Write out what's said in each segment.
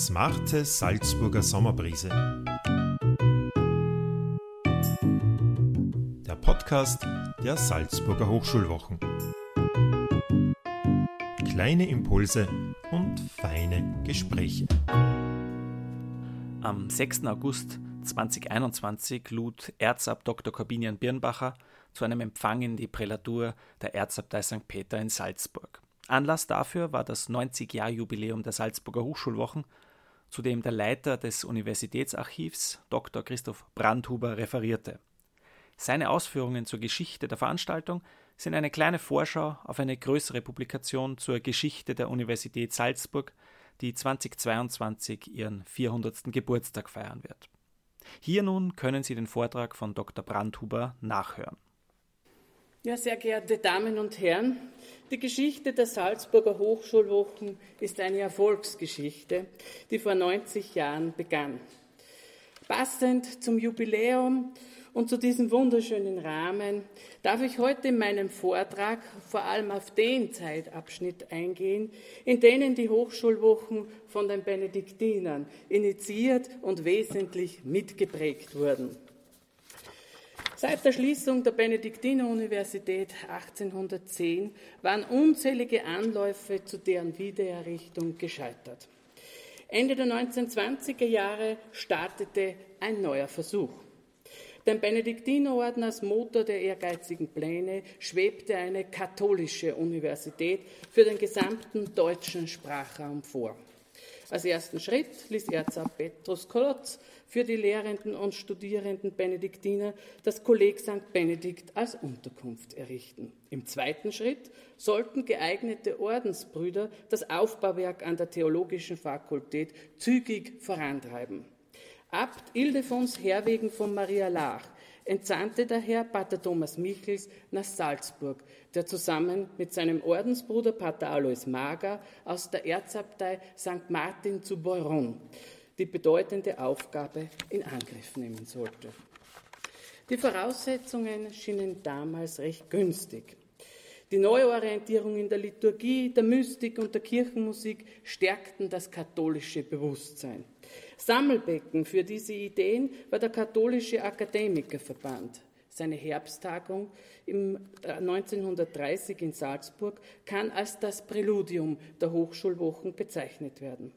Smarte Salzburger Sommerbrise. Der Podcast der Salzburger Hochschulwochen. Kleine Impulse und feine Gespräche. Am 6. August 2021 lud Erzab Dr. Corbinian Birnbacher zu einem Empfang in die Prälatur der Erzabtei St. Peter in Salzburg. Anlass dafür war das 90-Jahr-Jubiläum der Salzburger Hochschulwochen, dem der Leiter des Universitätsarchivs Dr. Christoph Brandhuber referierte. Seine Ausführungen zur Geschichte der Veranstaltung sind eine kleine Vorschau auf eine größere Publikation zur Geschichte der Universität Salzburg, die 2022 ihren 400. Geburtstag feiern wird. Hier nun können Sie den Vortrag von Dr. Brandhuber nachhören. Ja, sehr geehrte Damen und Herren, die Geschichte der Salzburger Hochschulwochen ist eine Erfolgsgeschichte, die vor 90 Jahren begann. Passend zum Jubiläum und zu diesem wunderschönen Rahmen darf ich heute in meinem Vortrag vor allem auf den Zeitabschnitt eingehen, in denen die Hochschulwochen von den Benediktinern initiiert und wesentlich mitgeprägt wurden. Seit der Schließung der Benediktiner-Universität 1810 waren unzählige Anläufe zu deren Wiedererrichtung gescheitert. Ende der 1920er Jahre startete ein neuer Versuch. Dem Benediktinerorden als Motor der ehrgeizigen Pläne schwebte eine katholische Universität für den gesamten deutschen Sprachraum vor. Als ersten Schritt ließ Erzab Petrus Kolotz für die Lehrenden und Studierenden Benediktiner das Kolleg St. Benedikt als Unterkunft errichten. Im zweiten Schritt sollten geeignete Ordensbrüder das Aufbauwerk an der Theologischen Fakultät zügig vorantreiben. Abt Ildefons Herwegen von Maria Lach entsandte daher Pater Thomas Michels nach Salzburg, der zusammen mit seinem Ordensbruder Pater Alois Mager aus der Erzabtei St. Martin zu Beuron die bedeutende Aufgabe in Angriff nehmen sollte. Die Voraussetzungen schienen damals recht günstig. Die Neuorientierung in der Liturgie, der Mystik und der Kirchenmusik stärkten das katholische Bewusstsein. Sammelbecken für diese Ideen war der Katholische Akademikerverband. Seine Herbsttagung im 1930 in Salzburg kann als das Präludium der Hochschulwochen bezeichnet werden.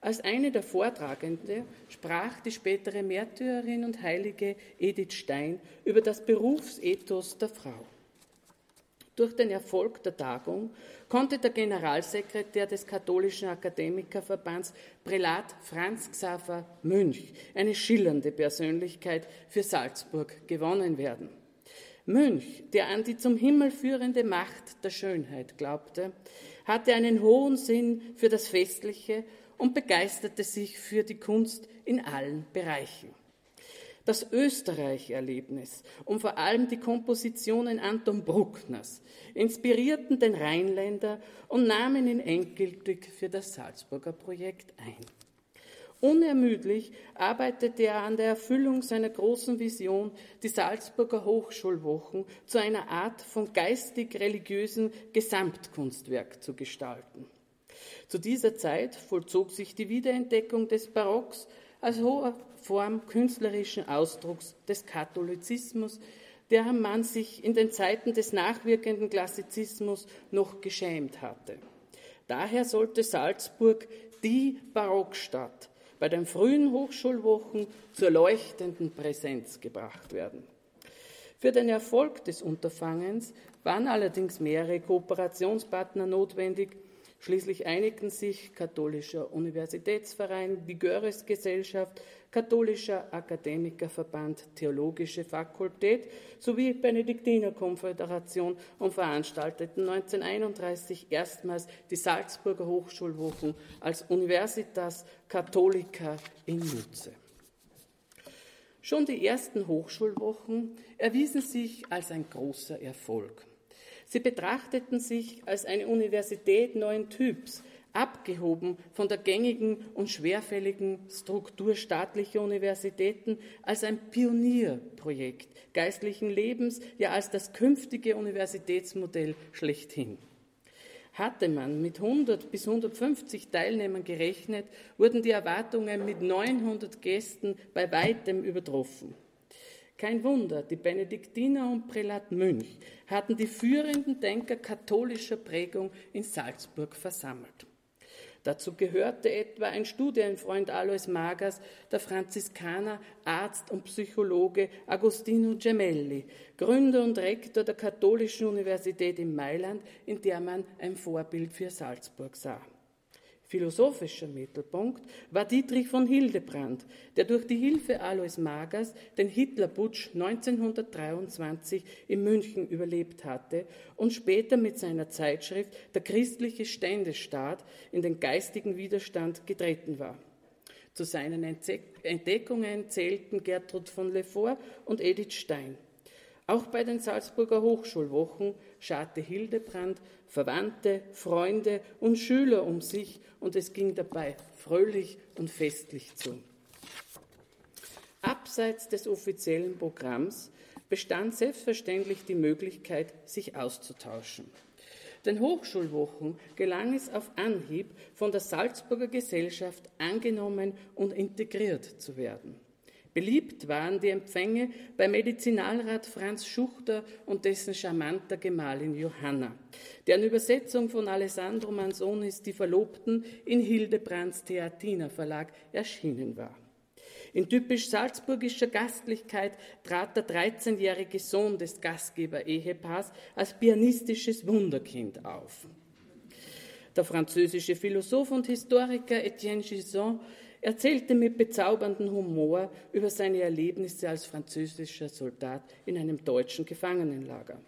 Als eine der Vortragenden sprach die spätere Märtyrerin und Heilige Edith Stein über das Berufsethos der Frau. Durch den Erfolg der Tagung konnte der Generalsekretär des Katholischen Akademikerverbands Prälat Franz Xaver Münch, eine schillernde Persönlichkeit für Salzburg, gewonnen werden. Münch, der an die zum Himmel führende Macht der Schönheit glaubte, hatte einen hohen Sinn für das Festliche und begeisterte sich für die Kunst in allen Bereichen. Das Österreich-Erlebnis und vor allem die Kompositionen Anton Bruckners inspirierten den Rheinländer und nahmen ihn endgültig für das Salzburger Projekt ein. Unermüdlich arbeitete er an der Erfüllung seiner großen Vision, die Salzburger Hochschulwochen zu einer Art von geistig-religiösen Gesamtkunstwerk zu gestalten. Zu dieser Zeit vollzog sich die Wiederentdeckung des Barocks als hoher Form künstlerischen Ausdrucks des Katholizismus, deren man sich in den Zeiten des nachwirkenden Klassizismus noch geschämt hatte. Daher sollte Salzburg die Barockstadt bei den frühen Hochschulwochen zur leuchtenden Präsenz gebracht werden. Für den Erfolg des Unterfangens waren allerdings mehrere Kooperationspartner notwendig, Schließlich einigten sich Katholischer Universitätsverein, die Göres-Gesellschaft, Katholischer Akademikerverband, Theologische Fakultät sowie Benediktinerkonföderation und veranstalteten 1931 erstmals die Salzburger Hochschulwochen als Universitas Catholica in Nutze. Schon die ersten Hochschulwochen erwiesen sich als ein großer Erfolg. Sie betrachteten sich als eine Universität neuen Typs, abgehoben von der gängigen und schwerfälligen Struktur staatlicher Universitäten als ein Pionierprojekt geistlichen Lebens, ja als das künftige Universitätsmodell schlechthin. Hatte man mit 100 bis 150 Teilnehmern gerechnet, wurden die Erwartungen mit 900 Gästen bei weitem übertroffen. Kein Wunder, die Benediktiner und Prälat Münch hatten die führenden Denker katholischer Prägung in Salzburg versammelt. Dazu gehörte etwa ein Studienfreund Alois Magers, der Franziskaner, Arzt und Psychologe Agostino Gemelli, Gründer und Rektor der Katholischen Universität in Mailand, in der man ein Vorbild für Salzburg sah. Philosophischer Mittelpunkt war Dietrich von Hildebrand, der durch die Hilfe Alois Magers den Hitlerputsch 1923 in München überlebt hatte und später mit seiner Zeitschrift Der christliche Ständestaat in den geistigen Widerstand getreten war. Zu seinen Entdeckungen zählten Gertrud von Lefort und Edith Stein. Auch bei den Salzburger Hochschulwochen scharte Hildebrand Verwandte, Freunde und Schüler um sich und es ging dabei fröhlich und festlich zu. Abseits des offiziellen Programms bestand selbstverständlich die Möglichkeit, sich auszutauschen. Den Hochschulwochen gelang es auf Anhieb, von der Salzburger Gesellschaft angenommen und integriert zu werden. Beliebt waren die Empfänge bei Medizinalrat Franz Schuchter und dessen charmanter Gemahlin Johanna, deren Übersetzung von Alessandro Manzonis Die Verlobten in Hildebrands Theatiner Verlag erschienen war. In typisch salzburgischer Gastlichkeit trat der 13-jährige Sohn des Gastgeber-Ehepaars als pianistisches Wunderkind auf. Der französische Philosoph und Historiker Etienne Gisson erzählte mit bezauberndem Humor über seine Erlebnisse als französischer Soldat in einem deutschen Gefangenenlager.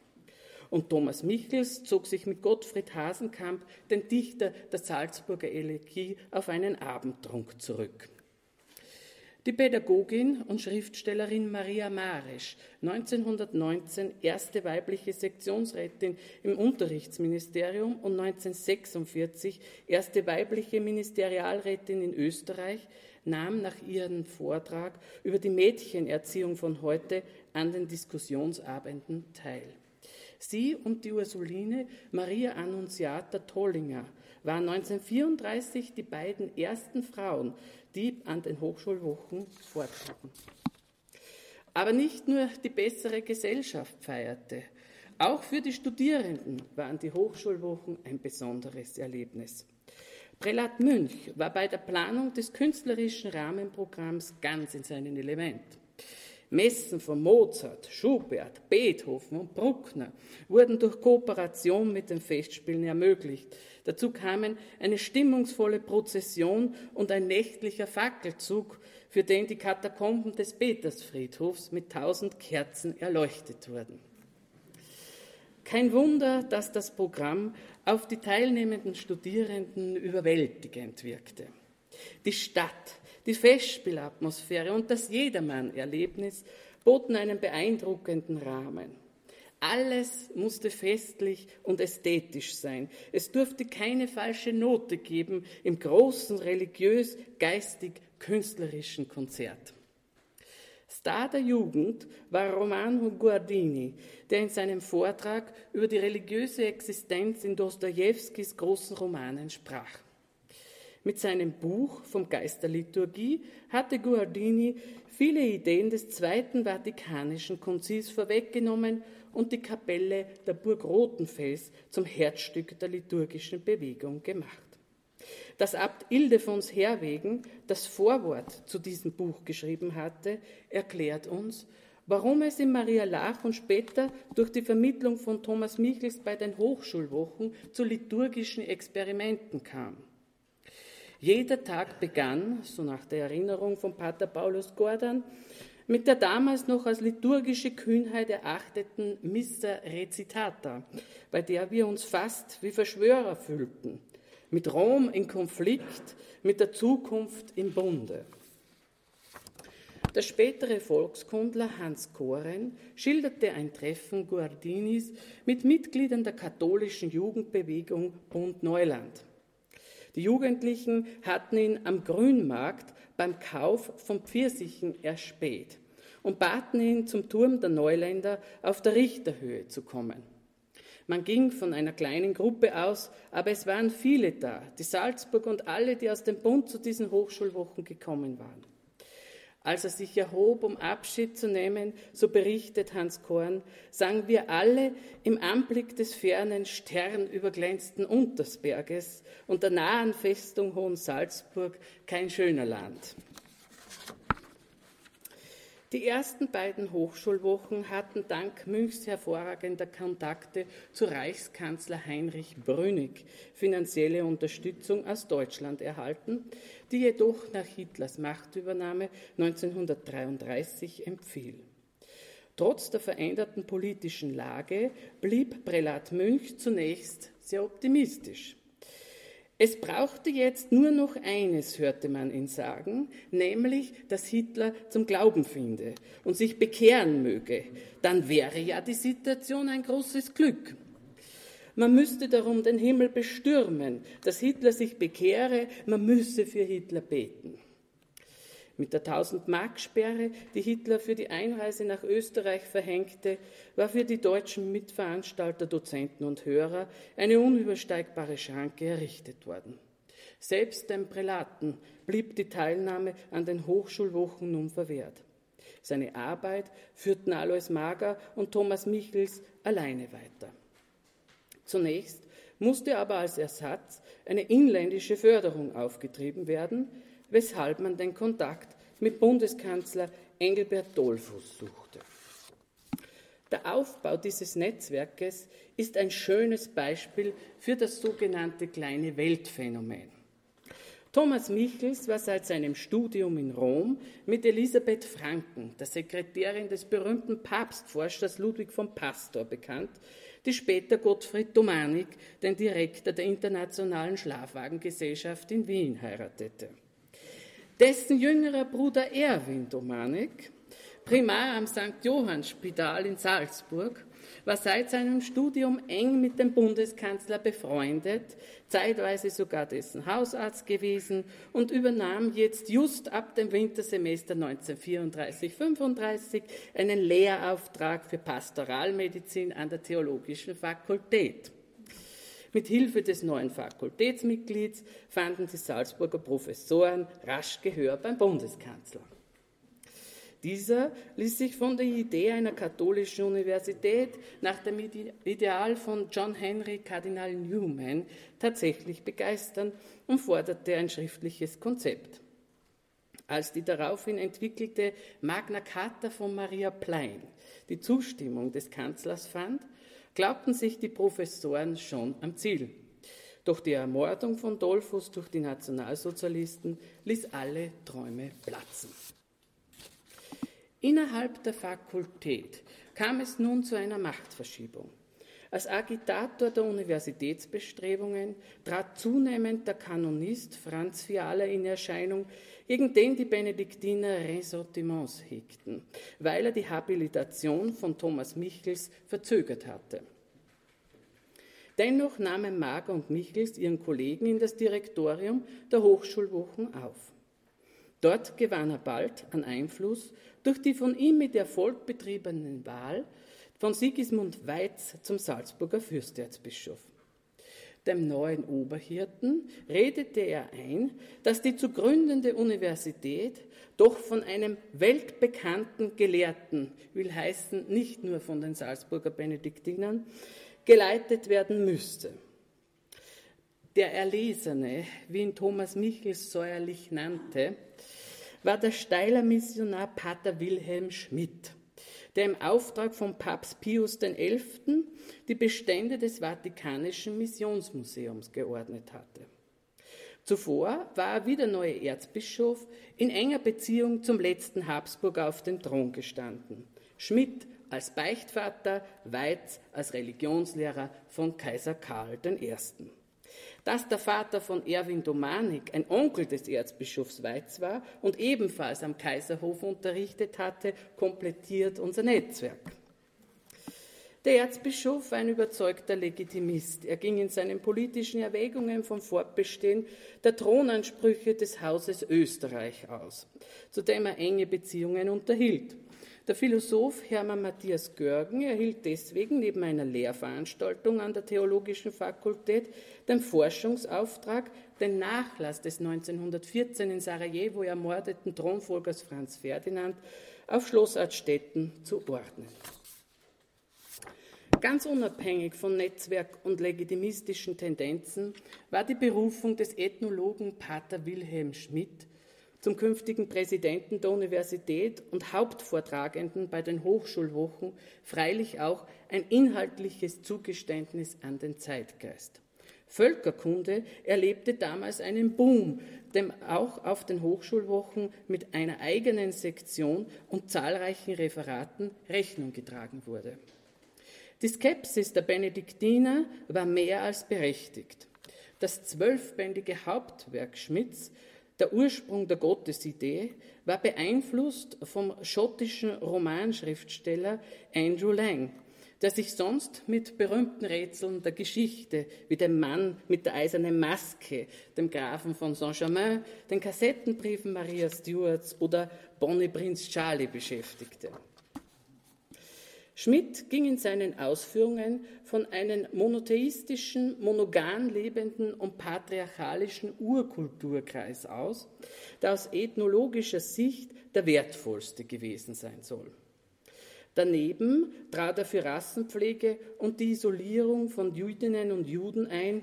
Und Thomas Michels zog sich mit Gottfried Hasenkamp, den Dichter der Salzburger Elegie, auf einen Abendtrunk zurück. Die Pädagogin und Schriftstellerin Maria Maresch, 1919 erste weibliche Sektionsrätin im Unterrichtsministerium und 1946 erste weibliche Ministerialrätin in Österreich, nahm nach ihrem Vortrag über die Mädchenerziehung von heute an den Diskussionsabenden teil. Sie und die Ursuline Maria Annunziata Tollinger waren 1934 die beiden ersten Frauen, die an den Hochschulwochen vortraten. Aber nicht nur die bessere Gesellschaft feierte, auch für die Studierenden waren die Hochschulwochen ein besonderes Erlebnis. Prälat Münch war bei der Planung des künstlerischen Rahmenprogramms ganz in seinem Element. Messen von Mozart, Schubert, Beethoven und Bruckner wurden durch Kooperation mit den Festspielen ermöglicht. Dazu kamen eine stimmungsvolle Prozession und ein nächtlicher Fackelzug, für den die Katakomben des Petersfriedhofs mit tausend Kerzen erleuchtet wurden. Kein Wunder, dass das Programm auf die teilnehmenden Studierenden überwältigend wirkte. Die Stadt, die Festspielatmosphäre und das Jedermann-Erlebnis boten einen beeindruckenden Rahmen. Alles musste festlich und ästhetisch sein. Es durfte keine falsche Note geben im großen religiös, geistig, künstlerischen Konzert. Star der Jugend war Romano Guardini, der in seinem Vortrag über die religiöse Existenz in Dostojewskis großen Romanen sprach. Mit seinem Buch vom Geist der Liturgie hatte Guardini viele Ideen des Zweiten Vatikanischen Konzils vorweggenommen und die Kapelle der Burg Rothenfels zum Herzstück der liturgischen Bewegung gemacht. Dass Abt Ildefons Herwegen das Vorwort zu diesem Buch geschrieben hatte, erklärt uns, warum es in Maria Lach und später durch die Vermittlung von Thomas Michels bei den Hochschulwochen zu liturgischen Experimenten kam. Jeder Tag begann, so nach der Erinnerung von Pater Paulus Gordon, mit der damals noch als liturgische Kühnheit erachteten Missa Recitata, bei der wir uns fast wie Verschwörer fühlten, mit Rom in Konflikt, mit der Zukunft im Bunde. Der spätere Volkskundler Hans Koren schilderte ein Treffen Guardinis mit Mitgliedern der katholischen Jugendbewegung Bund Neuland. Die Jugendlichen hatten ihn am Grünmarkt beim Kauf von Pfirsichen erspäht und baten ihn, zum Turm der Neuländer auf der Richterhöhe zu kommen. Man ging von einer kleinen Gruppe aus, aber es waren viele da, die Salzburg und alle, die aus dem Bund zu diesen Hochschulwochen gekommen waren. Als er sich erhob, um Abschied zu nehmen, so berichtet Hans Korn, sangen wir alle im Anblick des fernen, sternüberglänzten Untersberges und der nahen Festung Hohen Salzburg kein schöner Land. Die ersten beiden Hochschulwochen hatten dank Münchs hervorragender Kontakte zu Reichskanzler Heinrich Brünig finanzielle Unterstützung aus Deutschland erhalten, die jedoch nach Hitlers Machtübernahme 1933 empfiel. Trotz der veränderten politischen Lage blieb Prälat Münch zunächst sehr optimistisch. Es brauchte jetzt nur noch eines, hörte man ihn sagen, nämlich, dass Hitler zum Glauben finde und sich bekehren möge. Dann wäre ja die Situation ein großes Glück. Man müsste darum den Himmel bestürmen, dass Hitler sich bekehre, man müsse für Hitler beten. Mit der 1000-Mark-Sperre, die Hitler für die Einreise nach Österreich verhängte, war für die deutschen Mitveranstalter, Dozenten und Hörer eine unübersteigbare Schranke errichtet worden. Selbst dem Prälaten blieb die Teilnahme an den Hochschulwochen nun verwehrt. Seine Arbeit führten Alois Mager und Thomas Michels alleine weiter. Zunächst musste aber als Ersatz eine inländische Förderung aufgetrieben werden, weshalb man den Kontakt mit Bundeskanzler Engelbert Dollfuß suchte. Der Aufbau dieses Netzwerkes ist ein schönes Beispiel für das sogenannte kleine Weltphänomen. Thomas Michels war seit seinem Studium in Rom mit Elisabeth Franken, der Sekretärin des berühmten Papstforschers Ludwig von Pastor, bekannt, die später Gottfried Domanik, den Direktor der Internationalen Schlafwagengesellschaft in Wien, heiratete. Dessen jüngerer Bruder Erwin Domanik, Primar am St. Johann Spital in Salzburg, war seit seinem Studium eng mit dem Bundeskanzler befreundet, zeitweise sogar dessen Hausarzt gewesen und übernahm jetzt just ab dem Wintersemester 1934-35 einen Lehrauftrag für Pastoralmedizin an der Theologischen Fakultät. Mit Hilfe des neuen Fakultätsmitglieds fanden die Salzburger Professoren rasch Gehör beim Bundeskanzler. Dieser ließ sich von der Idee einer katholischen Universität nach dem Ideal von John Henry Kardinal Newman tatsächlich begeistern und forderte ein schriftliches Konzept. Als die daraufhin entwickelte Magna Carta von Maria Plein die Zustimmung des Kanzlers fand, glaubten sich die Professoren schon am Ziel. Doch die Ermordung von Dollfuß durch die Nationalsozialisten ließ alle Träume platzen. Innerhalb der Fakultät kam es nun zu einer Machtverschiebung. Als Agitator der Universitätsbestrebungen trat zunehmend der Kanonist Franz Fiala in Erscheinung, gegen den die Benediktiner Ressortiments hegten, weil er die Habilitation von Thomas Michels verzögert hatte. Dennoch nahmen Mager und Michels ihren Kollegen in das Direktorium der Hochschulwochen auf. Dort gewann er bald an Einfluss durch die von ihm mit Erfolg betriebene Wahl von Sigismund Weiz zum Salzburger Fürsterzbischof. Dem neuen Oberhirten redete er ein, dass die zu gründende Universität doch von einem weltbekannten Gelehrten, will heißen nicht nur von den Salzburger Benediktinern, geleitet werden müsste. Der Erlesene, wie ihn Thomas Michels säuerlich nannte, war der Steiler Missionar Pater Wilhelm Schmidt der im Auftrag von Papst Pius XI. die Bestände des Vatikanischen Missionsmuseums geordnet hatte. Zuvor war er wie der neue Erzbischof in enger Beziehung zum letzten Habsburger auf dem Thron gestanden. Schmidt als Beichtvater, Weiz als Religionslehrer von Kaiser Karl I. Dass der Vater von Erwin Domanik ein Onkel des Erzbischofs Weiz war und ebenfalls am Kaiserhof unterrichtet hatte, komplettiert unser Netzwerk. Der Erzbischof war ein überzeugter Legitimist. Er ging in seinen politischen Erwägungen vom Fortbestehen der Thronansprüche des Hauses Österreich aus, zu dem er enge Beziehungen unterhielt. Der Philosoph Hermann Matthias Görgen erhielt deswegen neben einer Lehrveranstaltung an der Theologischen Fakultät den Forschungsauftrag, den Nachlass des 1914 in Sarajevo ermordeten Thronfolgers Franz Ferdinand auf Schloss Adstetten zu ordnen. Ganz unabhängig von Netzwerk und legitimistischen Tendenzen war die Berufung des Ethnologen Pater Wilhelm Schmidt zum künftigen Präsidenten der Universität und Hauptvortragenden bei den Hochschulwochen freilich auch ein inhaltliches Zugeständnis an den Zeitgeist. Völkerkunde erlebte damals einen Boom, dem auch auf den Hochschulwochen mit einer eigenen Sektion und zahlreichen Referaten Rechnung getragen wurde. Die Skepsis der Benediktiner war mehr als berechtigt. Das zwölfbändige Hauptwerk Schmidts der Ursprung der Gottesidee war beeinflusst vom schottischen Romanschriftsteller Andrew Lang, der sich sonst mit berühmten Rätseln der Geschichte, wie dem Mann mit der eisernen Maske, dem Grafen von Saint-Germain, den Kassettenbriefen Maria Stuarts oder Bonnie Prinz Charlie beschäftigte. Schmidt ging in seinen Ausführungen von einem monotheistischen, monogam lebenden und patriarchalischen Urkulturkreis aus, der aus ethnologischer Sicht der wertvollste gewesen sein soll. Daneben trat er für Rassenpflege und die Isolierung von Jüdinnen und Juden ein,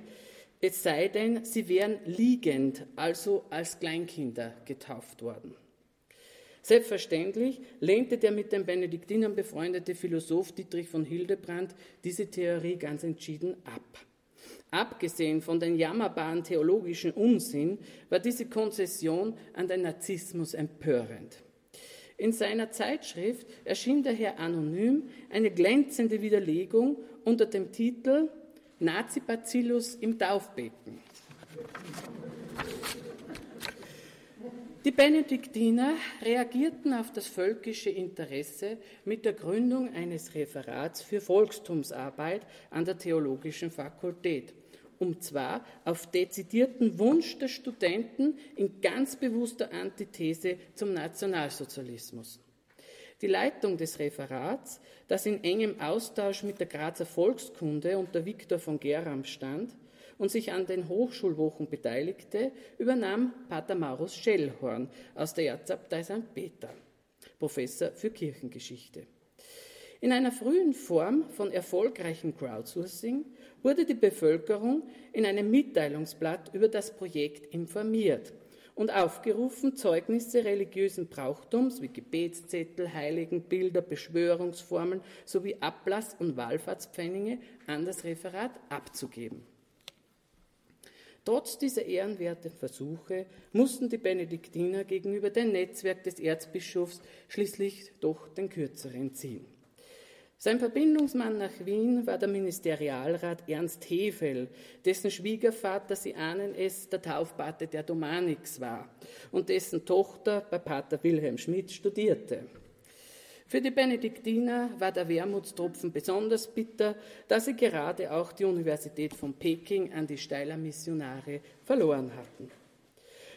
es sei denn, sie wären liegend, also als Kleinkinder getauft worden. Selbstverständlich lehnte der mit den Benediktinern befreundete Philosoph Dietrich von Hildebrand diese Theorie ganz entschieden ab. Abgesehen von den jammerbaren theologischen Unsinn war diese Konzession an den Narzissmus empörend. In seiner Zeitschrift erschien daher anonym eine glänzende Widerlegung unter dem Titel Nazi-Bacillus im Taufbecken. Die Benediktiner reagierten auf das völkische Interesse mit der Gründung eines Referats für Volkstumsarbeit an der Theologischen Fakultät, um zwar auf dezidierten Wunsch der Studenten in ganz bewusster Antithese zum Nationalsozialismus. Die Leitung des Referats, das in engem Austausch mit der Grazer Volkskunde unter Viktor von Geram stand, und sich an den Hochschulwochen beteiligte, übernahm Pater Maurus Schellhorn aus der Erzabtei St. Peter, Professor für Kirchengeschichte. In einer frühen Form von erfolgreichem Crowdsourcing wurde die Bevölkerung in einem Mitteilungsblatt über das Projekt informiert und aufgerufen, Zeugnisse religiösen Brauchtums wie Gebetszettel, Heiligenbilder, Beschwörungsformeln sowie Ablass- und Wallfahrtspfennige an das Referat abzugeben. Trotz dieser ehrenwerten Versuche mussten die Benediktiner gegenüber dem Netzwerk des Erzbischofs schließlich doch den kürzeren ziehen. Sein Verbindungsmann nach Wien war der Ministerialrat Ernst Hefel, dessen Schwiegervater, Sie ahnen es, der Taufpate der Domanix war und dessen Tochter bei Pater Wilhelm Schmidt studierte. Für die Benediktiner war der Wermutstropfen besonders bitter, da sie gerade auch die Universität von Peking an die Steiler Missionare verloren hatten.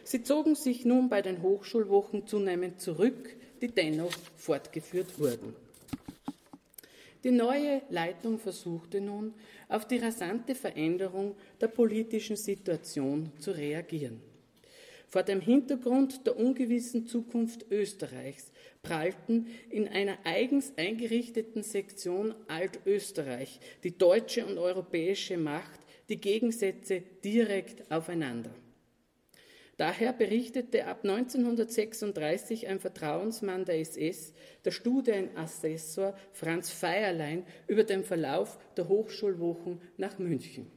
Sie zogen sich nun bei den Hochschulwochen zunehmend zurück, die dennoch fortgeführt wurden. Die neue Leitung versuchte nun, auf die rasante Veränderung der politischen Situation zu reagieren. Vor dem Hintergrund der ungewissen Zukunft Österreichs prallten in einer eigens eingerichteten Sektion Altösterreich die deutsche und europäische Macht die Gegensätze direkt aufeinander. Daher berichtete ab 1936 ein Vertrauensmann der SS, der Studienassessor Franz Feierlein, über den Verlauf der Hochschulwochen nach München.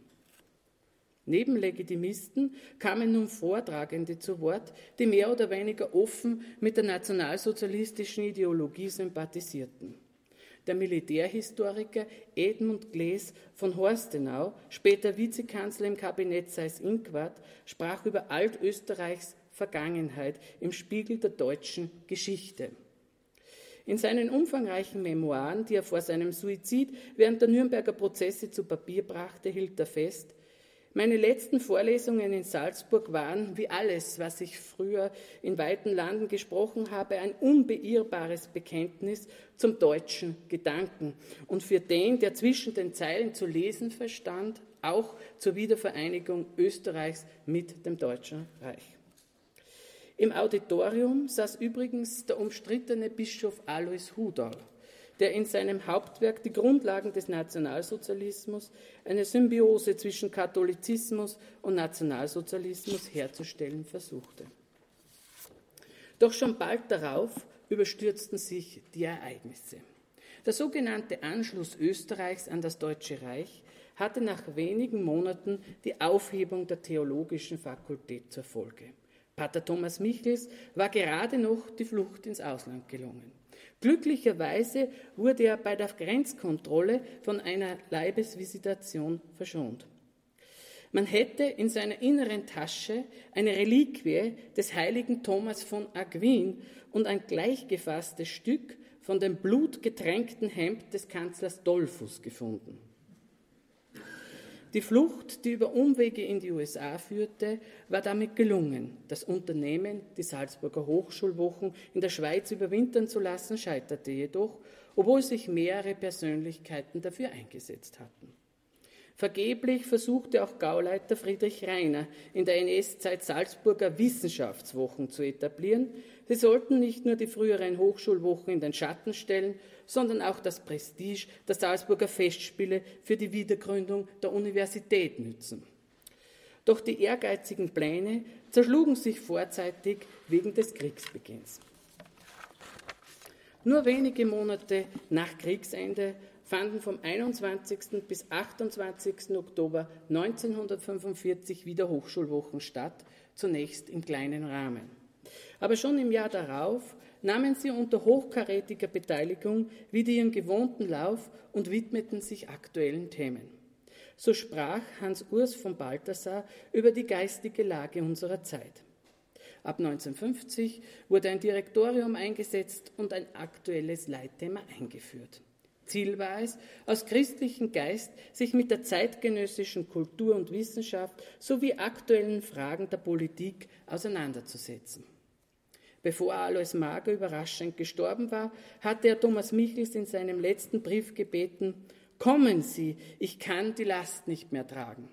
Neben Legitimisten kamen nun Vortragende zu Wort, die mehr oder weniger offen mit der nationalsozialistischen Ideologie sympathisierten. Der Militärhistoriker Edmund Glees von Horstenau, später Vizekanzler im Kabinett Seyß-Inquart, sprach über Altösterreichs Vergangenheit im Spiegel der deutschen Geschichte. In seinen umfangreichen Memoiren, die er vor seinem Suizid während der Nürnberger Prozesse zu Papier brachte, hielt er fest, Meine letzten Vorlesungen in Salzburg waren, wie alles, was ich früher in weiten Landen gesprochen habe, ein unbeirrbares Bekenntnis zum deutschen Gedanken und für den, der zwischen den Zeilen zu lesen verstand, auch zur Wiedervereinigung Österreichs mit dem Deutschen Reich. Im Auditorium saß übrigens der umstrittene Bischof Alois Hudal der in seinem Hauptwerk die Grundlagen des Nationalsozialismus, eine Symbiose zwischen Katholizismus und Nationalsozialismus herzustellen versuchte. Doch schon bald darauf überstürzten sich die Ereignisse. Der sogenannte Anschluss Österreichs an das Deutsche Reich hatte nach wenigen Monaten die Aufhebung der theologischen Fakultät zur Folge. Pater Thomas Michels war gerade noch die Flucht ins Ausland gelungen. Glücklicherweise wurde er bei der Grenzkontrolle von einer Leibesvisitation verschont. Man hätte in seiner inneren Tasche eine Reliquie des heiligen Thomas von Aquin und ein gleichgefasstes Stück von dem blutgetränkten Hemd des Kanzlers Dollfuß gefunden. Die Flucht, die über Umwege in die USA führte, war damit gelungen. Das Unternehmen, die Salzburger Hochschulwochen in der Schweiz überwintern zu lassen, scheiterte jedoch, obwohl sich mehrere Persönlichkeiten dafür eingesetzt hatten. Vergeblich versuchte auch Gauleiter Friedrich Reiner in der NS-Zeit Salzburger Wissenschaftswochen zu etablieren. Sie sollten nicht nur die früheren Hochschulwochen in den Schatten stellen, sondern auch das Prestige der Salzburger Festspiele für die Wiedergründung der Universität nützen. Doch die ehrgeizigen Pläne zerschlugen sich vorzeitig wegen des Kriegsbeginns. Nur wenige Monate nach Kriegsende fanden vom 21. bis 28. Oktober 1945 wieder Hochschulwochen statt, zunächst im kleinen Rahmen. Aber schon im Jahr darauf nahmen sie unter hochkarätiger Beteiligung wieder ihren gewohnten Lauf und widmeten sich aktuellen Themen. So sprach Hans Urs von Balthasar über die geistige Lage unserer Zeit. Ab 1950 wurde ein Direktorium eingesetzt und ein aktuelles Leitthema eingeführt. Ziel war es, aus christlichem Geist sich mit der zeitgenössischen Kultur und Wissenschaft sowie aktuellen Fragen der Politik auseinanderzusetzen. Bevor Alois Mager überraschend gestorben war, hatte er Thomas Michels in seinem letzten Brief gebeten, Kommen Sie, ich kann die Last nicht mehr tragen.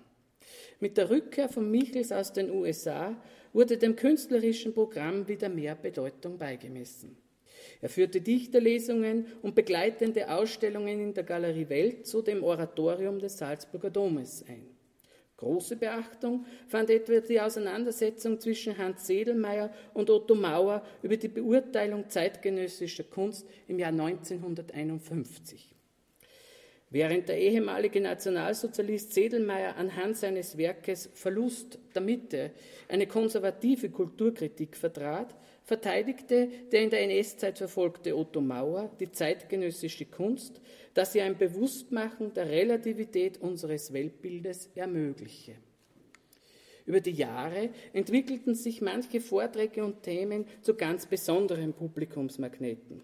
Mit der Rückkehr von Michels aus den USA wurde dem künstlerischen Programm wieder mehr Bedeutung beigemessen. Er führte Dichterlesungen und begleitende Ausstellungen in der Galerie Welt zu dem Oratorium des Salzburger Domes ein. Große Beachtung fand etwa die Auseinandersetzung zwischen Hans Sedelmeier und Otto Mauer über die Beurteilung zeitgenössischer Kunst im Jahr 1951. Während der ehemalige Nationalsozialist Sedelmeier anhand seines Werkes Verlust der Mitte eine konservative Kulturkritik vertrat, verteidigte der in der NS-Zeit verfolgte Otto Mauer die zeitgenössische Kunst, dass sie ein Bewusstmachen der Relativität unseres Weltbildes ermögliche. Über die Jahre entwickelten sich manche Vorträge und Themen zu ganz besonderen Publikumsmagneten.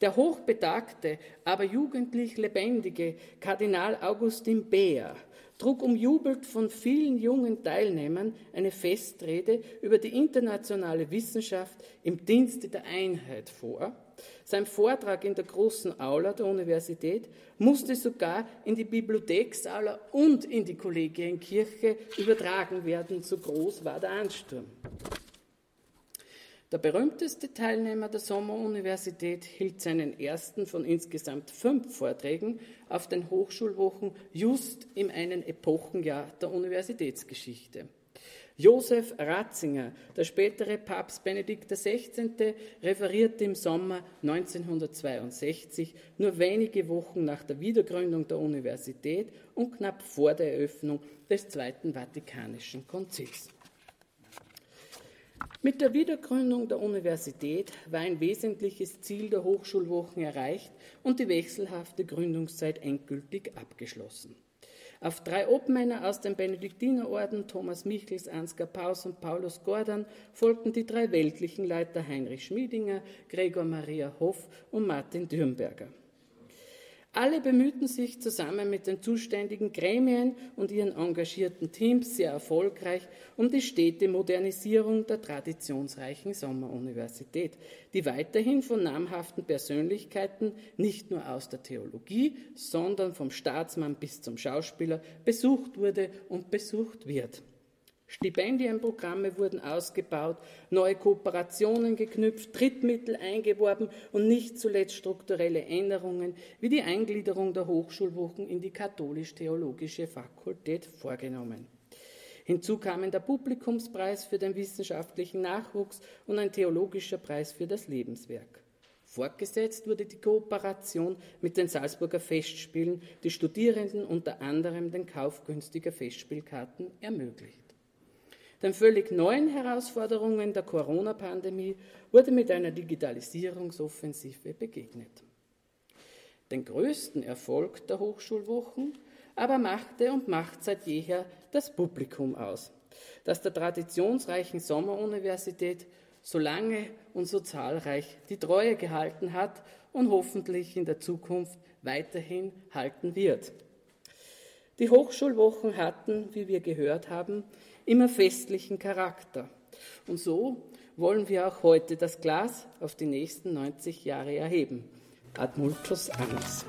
Der hochbetagte, aber jugendlich lebendige Kardinal Augustin Beer trug umjubelt von vielen jungen Teilnehmern eine Festrede über die internationale Wissenschaft im Dienste der Einheit vor. Sein Vortrag in der großen Aula der Universität musste sogar in die Bibliotheksaula und in die Kollegienkirche übertragen werden, so groß war der Ansturm. Der berühmteste Teilnehmer der Sommeruniversität hielt seinen ersten von insgesamt fünf Vorträgen auf den Hochschulwochen just in einem Epochenjahr der Universitätsgeschichte. Josef Ratzinger, der spätere Papst Benedikt XVI., referierte im Sommer 1962, nur wenige Wochen nach der Wiedergründung der Universität und knapp vor der Eröffnung des Zweiten Vatikanischen Konzils. Mit der Wiedergründung der Universität war ein wesentliches Ziel der Hochschulwochen erreicht und die wechselhafte Gründungszeit endgültig abgeschlossen. Auf drei Obmänner aus dem Benediktinerorden, Thomas Michels, Ansgar Paus und Paulus Gordon, folgten die drei weltlichen Leiter Heinrich Schmiedinger, Gregor Maria Hoff und Martin Dürnberger. Alle bemühten sich zusammen mit den zuständigen Gremien und ihren engagierten Teams sehr erfolgreich um die stete Modernisierung der traditionsreichen Sommeruniversität, die weiterhin von namhaften Persönlichkeiten nicht nur aus der Theologie, sondern vom Staatsmann bis zum Schauspieler besucht wurde und besucht wird. Stipendienprogramme wurden ausgebaut, neue Kooperationen geknüpft, Drittmittel eingeworben und nicht zuletzt strukturelle Änderungen wie die Eingliederung der Hochschulwochen in die katholisch-theologische Fakultät vorgenommen. Hinzu kamen der Publikumspreis für den wissenschaftlichen Nachwuchs und ein theologischer Preis für das Lebenswerk. Fortgesetzt wurde die Kooperation mit den Salzburger Festspielen, die Studierenden unter anderem den Kauf günstiger Festspielkarten ermöglicht. Den völlig neuen Herausforderungen der Corona-Pandemie wurde mit einer Digitalisierungsoffensive begegnet. Den größten Erfolg der Hochschulwochen aber machte und macht seit jeher das Publikum aus, das der traditionsreichen Sommeruniversität so lange und so zahlreich die Treue gehalten hat und hoffentlich in der Zukunft weiterhin halten wird. Die Hochschulwochen hatten, wie wir gehört haben, immer festlichen Charakter. Und so wollen wir auch heute das Glas auf die nächsten 90 Jahre erheben. Ad multos annos.